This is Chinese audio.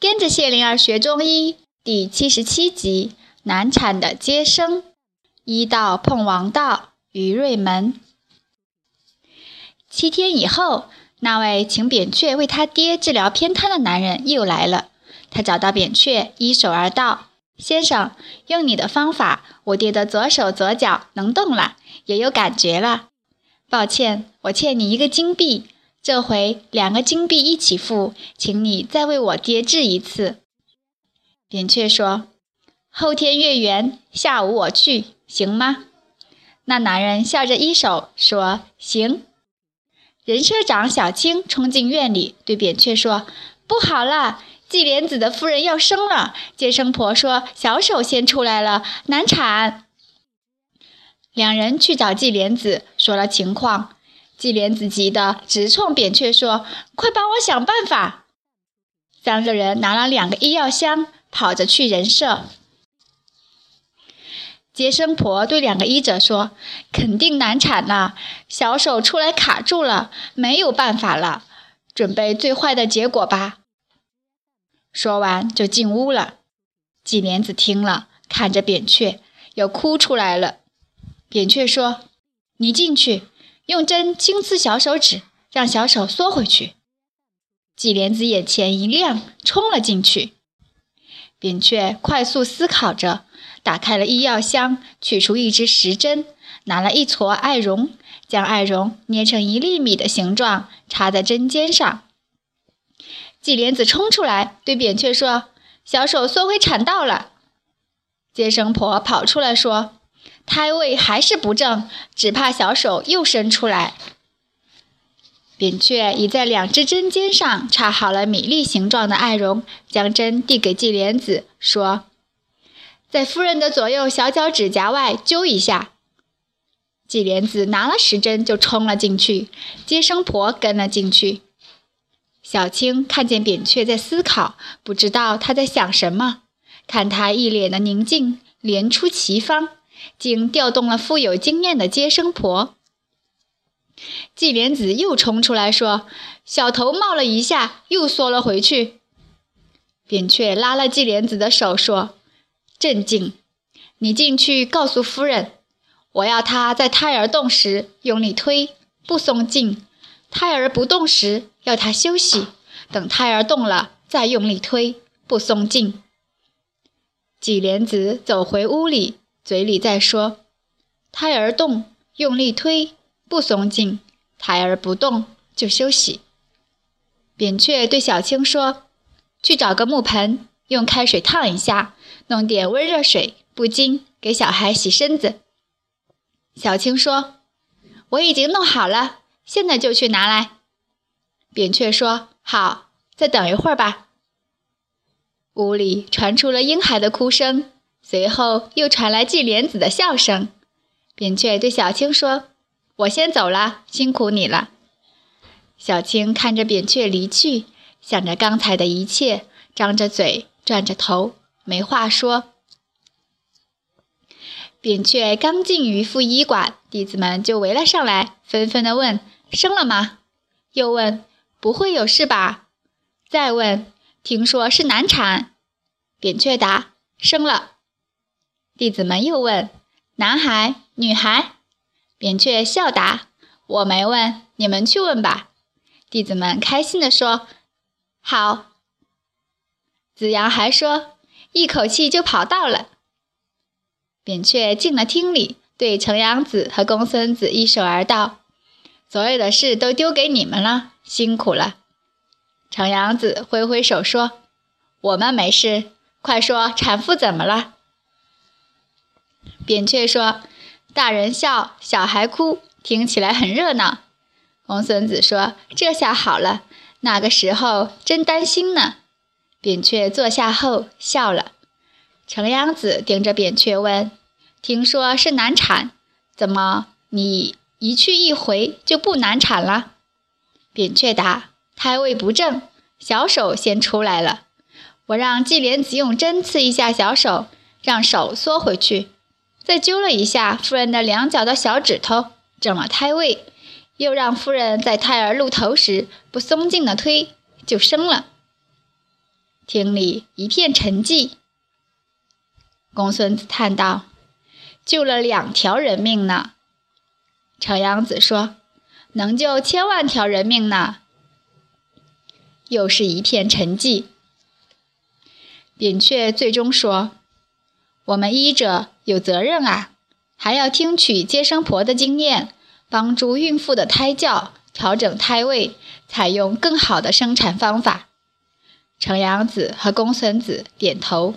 跟着谢灵儿学中医第七十七集：难产的接生。医道碰王道，于瑞门。七天以后，那位请扁鹊为他爹治疗偏瘫的男人又来了。他找到扁鹊，依手而道：“先生，用你的方法，我爹的左手左脚能动了，也有感觉了。抱歉，我欠你一个金币。”这回两个金币一起付，请你再为我爹治一次。扁鹊说：“后天月圆，下午我去，行吗？”那男人笑着一手说：“行。”人社长小青冲进院里，对扁鹊说：“不好了，季莲子的夫人要生了。接生婆说小手先出来了，难产。”两人去找季莲子，说了情况。季莲子急得直冲扁鹊说：“快帮我想办法！”三个人拿了两个医药箱，跑着去人社。接生婆对两个医者说：“肯定难产了，小手出来卡住了，没有办法了，准备最坏的结果吧。”说完就进屋了。季莲子听了，看着扁鹊，要哭出来了。扁鹊说：“你进去。”用针轻刺小手指，让小手缩回去。季莲子眼前一亮，冲了进去。扁鹊快速思考着，打开了医药箱，取出一支石针，拿了一撮艾绒，将艾绒捏成一粒米的形状，插在针尖上。季莲子冲出来，对扁鹊说：“小手缩回产道了。”接生婆跑出来说。胎位还是不正，只怕小手又伸出来。扁鹊已在两只针尖上插好了米粒形状的艾绒，将针递给季莲子，说：“在夫人的左右小脚指甲外揪一下。”季莲子拿了石针就冲了进去，接生婆跟了进去。小青看见扁鹊在思考，不知道他在想什么，看他一脸的宁静，连出奇方。竟调动了富有经验的接生婆。季莲子又冲出来说：“小头冒了一下，又缩了回去。”扁鹊拉了季莲子的手说：“镇静，你进去告诉夫人，我要她在胎儿动时用力推，不松劲；胎儿不动时要她休息，等胎儿动了再用力推，不松劲。”季莲子走回屋里。嘴里在说：“胎儿动，用力推，不松劲；胎儿不动，就休息。”扁鹊对小青说：“去找个木盆，用开水烫一下，弄点温热水、布巾，给小孩洗身子。”小青说：“我已经弄好了，现在就去拿来。”扁鹊说：“好，再等一会儿吧。”屋里传出了婴孩的哭声。随后又传来季莲子的笑声，扁鹊对小青说：“我先走了，辛苦你了。”小青看着扁鹊离去，想着刚才的一切，张着嘴，转着头，没话说。扁鹊刚进渔夫医馆，弟子们就围了上来，纷纷的问：“生了吗？”又问：“不会有事吧？”再问：“听说是难产。”扁鹊答：“生了。”弟子们又问：“男孩、女孩？”扁鹊笑答：“我没问，你们去问吧。”弟子们开心地说：“好。”子阳还说：“一口气就跑到了。”扁鹊进了厅里，对程阳子和公孙子一手而道：“所有的事都丢给你们了，辛苦了。”程阳子挥挥手说：“我们没事，快说产妇怎么了？”扁鹊说：“大人笑，小孩哭，听起来很热闹。”公孙子说：“这下好了，那个时候真担心呢。”扁鹊坐下后笑了。程阳子盯着扁鹊问：“听说是难产，怎么你一去一回就不难产了？”扁鹊答：“胎位不正，小手先出来了。我让季莲子用针刺一下小手，让手缩回去。”再揪了一下夫人的两脚的小指头，正了胎位，又让夫人在胎儿露头时不松劲的推，就生了。厅里一片沉寂。公孙子叹道：“救了两条人命呢。”程阳子说：“能救千万条人命呢。”又是一片沉寂。扁鹊最终说：“我们医者有责任啊，还要听取接生婆的经验，帮助孕妇的胎教，调整胎位，采用更好的生产方法。”程阳子和公孙子点头。